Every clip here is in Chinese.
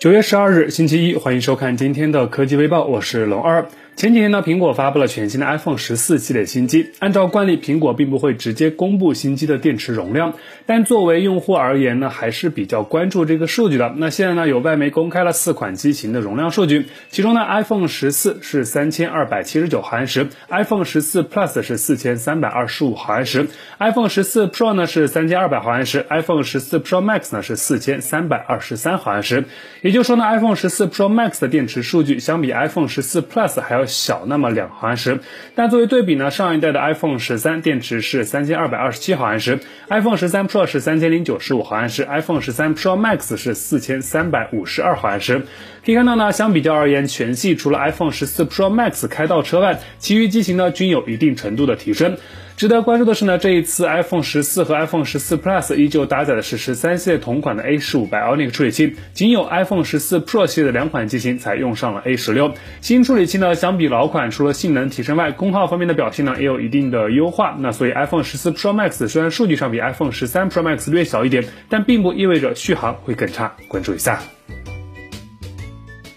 九月十二日，星期一，欢迎收看今天的科技微报，我是龙二。前几天呢，苹果发布了全新的 iPhone 十四系列新机。按照惯例，苹果并不会直接公布新机的电池容量，但作为用户而言呢，还是比较关注这个数据的。那现在呢，有外媒公开了四款机型的容量数据，其中呢，iPhone 十四是三千二百七十九毫安时，iPhone 十四 Plus 是四千三百二十五毫安时，iPhone 十四 Pro 呢是三千二百毫安时，iPhone 十四 Pro Max 呢是四千三百二十三毫安时。也就是说呢，iPhone 十四 Pro Max 的电池数据相比 iPhone 十四 Plus 还要小那么两毫安时。但作为对比呢，上一代的 iPhone 十三电池是三千二百二十七毫安时，iPhone 十三 Pro 是三千零九十五毫安时，iPhone 十三 Pro Max 是四千三百五十二毫安时。可以看到呢，相比较而言，全系除了 iPhone 十四 Pro Max 开倒车外，其余机型呢均有一定程度的提升。值得关注的是呢，这一次 iPhone 十四和 iPhone 十四 Plus 依旧搭载的是十三系列同款的 A 十五 Bionic 处理器，仅有 iPhone 十四 Pro 系列的两款机型才用上了 A 十六。新处理器呢，相比老款，除了性能提升外，功耗方面的表现呢也有一定的优化。那所以 iPhone 十四 Pro Max 虽然数据上比 iPhone 十三 Pro Max 略小一点，但并不意味着续航会更差。关注一下。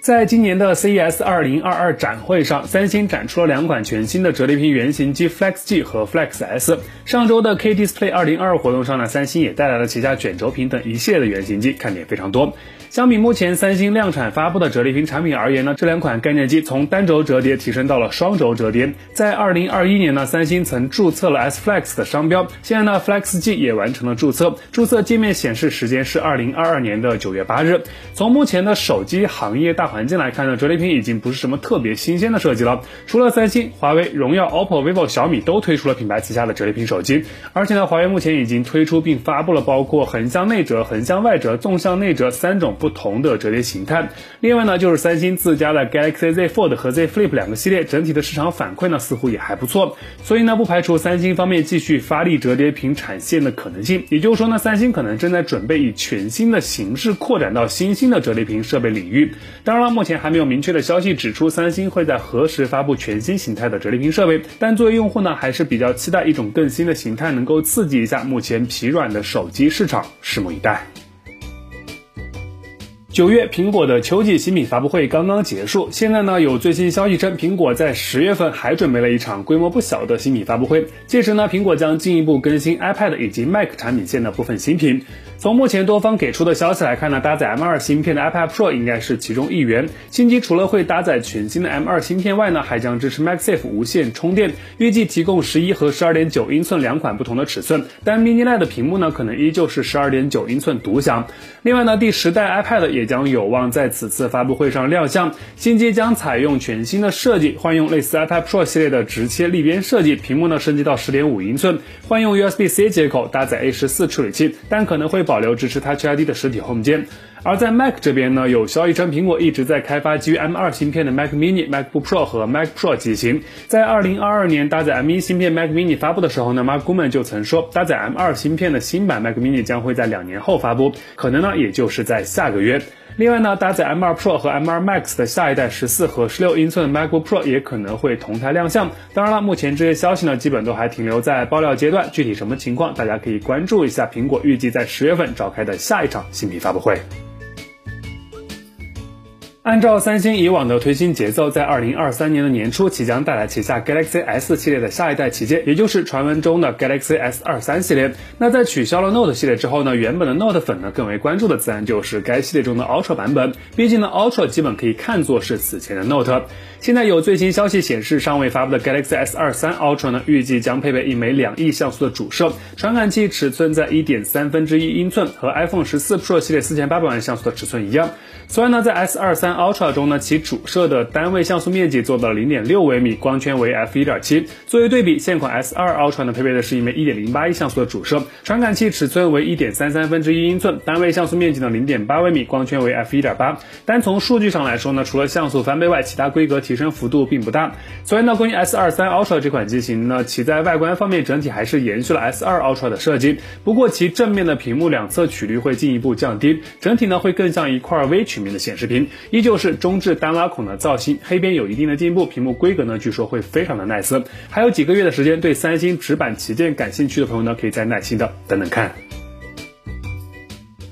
在今年的 CES 2022展会上，三星展出了两款全新的折叠屏原型机 Flex G 和 Flex S。上周的 K Display 2022活动上呢，三星也带来了旗下卷轴屏等一系列的原型机，看点非常多。相比目前三星量产发布的折叠屏产品而言呢，这两款概念机从单轴折叠提升到了双轴折叠。在2021年呢，三星曾注册了 S Flex 的商标，现在呢 Flex G 也完成了注册，注册界面显示时间是2022年的9月8日。从目前的手机行业大环境来看呢，折叠屏已经不是什么特别新鲜的设计了。除了三星、华为、荣耀、OPPO、vivo、小米都推出了品牌旗下的折叠屏手机，而且呢，华为目前已经推出并发布了包括横向内折、横向外折、纵向内折三种。不同的折叠形态。另外呢，就是三星自家的 Galaxy Z Fold 和 Z Flip 两个系列，整体的市场反馈呢似乎也还不错。所以呢，不排除三星方面继续发力折叠屏产线的可能性。也就是说呢，三星可能正在准备以全新的形式扩展到新兴的折叠屏设备领域。当然了，目前还没有明确的消息指出三星会在何时发布全新形态的折叠屏设备。但作为用户呢，还是比较期待一种更新的形态，能够刺激一下目前疲软的手机市场。拭目以待。九月，苹果的秋季新品发布会刚刚结束。现在呢，有最新消息称，苹果在十月份还准备了一场规模不小的新品发布会。届时呢，苹果将进一步更新 iPad 以及 Mac 产品线的部分新品。从目前多方给出的消息来看呢，搭载 M2 芯片的 iPad Pro 应该是其中一员。新机除了会搭载全新的 M2 芯片外呢，还将支持 MagSafe 无线充电，预计提供十一和十二点九英寸两款不同的尺寸。但 Mini LED 屏幕呢，可能依旧是十二点九英寸独享。另外呢，第十代 iPad 也将有望在此次发布会上亮相。新机将采用全新的设计，换用类似 iPad Pro 系列的直切立边设计，屏幕呢升级到十点五英寸，换用 USB-C 接口，搭载 A 十四处理器，但可能会保。保留支持 Touch ID 的实体 Home 键，而在 Mac 这边呢，有消息称苹果一直在开发基于 M2 芯片的 Mac Mini、MacBook Pro 和 Mac Pro 机型。在2022年搭载 M1 芯片 Mac Mini 发布的时候呢，Mark Gurman 就曾说，搭载 M2 芯片的新版 Mac Mini 将会在两年后发布，可能呢也就是在下个月。另外呢，搭载 M2 Pro 和 M2 Max 的下一代十四和十六英寸的 MacBook Pro 也可能会同台亮相。当然了，目前这些消息呢，基本都还停留在爆料阶段，具体什么情况，大家可以关注一下苹果预计在十月份召开的下一场新品发布会。按照三星以往的推新节奏，在二零二三年的年初，即将带来旗下 Galaxy S 系列的下一代旗舰，也就是传闻中的 Galaxy S 二三系列。那在取消了 Note 系列之后呢，原本的 Note 粉呢更为关注的自然就是该系列中的 Ultra 版本。毕竟呢，Ultra 基本可以看作是此前的 Note。现在有最新消息显示，尚未发布的 Galaxy S 二三 Ultra 呢，预计将配备一枚两亿像素的主摄，传感器尺寸在一点三分之一英寸，和 iPhone 十四 Pro 系列四千八百万像素的尺寸一样。此外呢，在 S 二三 Ultra 中呢，其主摄的单位像素面积做到了零点六微米，光圈为 f 一点七。作为对比，现款 S 二 Ultra 呢，配备的是一枚一点零八亿像素的主摄，传感器尺寸为一点三三分之一英寸，单位像素面积呢零点八微米，光圈为 f 一点八。单从数据上来说呢，除了像素翻倍外，其他规格提升幅度并不大。所以呢，关于 S 二三 Ultra 这款机型呢，其在外观方面整体还是延续了 S 二 Ultra 的设计，不过其正面的屏幕两侧曲率会进一步降低，整体呢会更像一块微曲面的显示屏，一旧是中置单拉孔的造型，黑边有一定的进步，屏幕规格呢据说会非常的 nice。还有几个月的时间，对三星直板旗舰感兴趣的朋友呢，可以再耐心的等等看。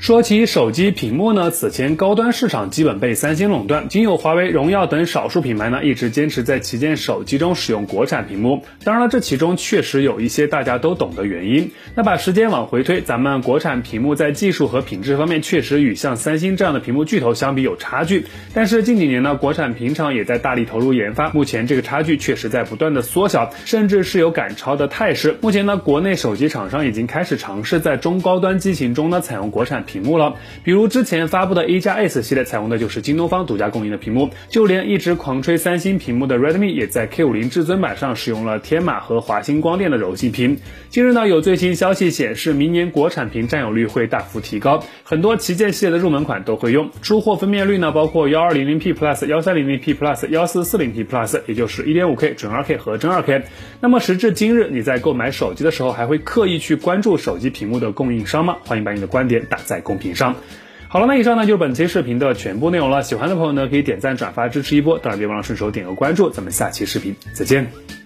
说起手机屏幕呢，此前高端市场基本被三星垄断，仅有华为、荣耀等少数品牌呢一直坚持在旗舰手机中使用国产屏幕。当然了，这其中确实有一些大家都懂的原因。那把时间往回推，咱们国产屏幕在技术和品质方面确实与像三星这样的屏幕巨头相比有差距。但是近几年呢，国产屏厂也在大力投入研发，目前这个差距确实在不断的缩小，甚至是有赶超的态势。目前呢，国内手机厂商已经开始尝试在中高端机型中呢采用国产屏幕了。比如之前发布的 A 加 S 系列采用的就是京东方独家供应的屏幕，就连一直狂吹三星屏幕的 Redmi 也在 K50 至尊版上使用了天马和华星光电的柔性屏。近日呢，有最新消息显示，明年国产屏占有率会大幅提高，很多旗舰系列的入门款都会用。出货分辨率呢，包括幺二零零 P Plus、幺三零零 P Plus、幺四四零 P Plus，也就是一点五 K 准二 K 和真二 K。那么时至今日，你在购买手机的时候，还会刻意去关注手机屏幕的供应商吗？欢迎把你的观点打在公屏上。好了，那以上呢就是本期视频的全部内容了。喜欢的朋友呢，可以点赞、转发支持一波，当然别忘了顺手点个关注。咱们下期视频再见。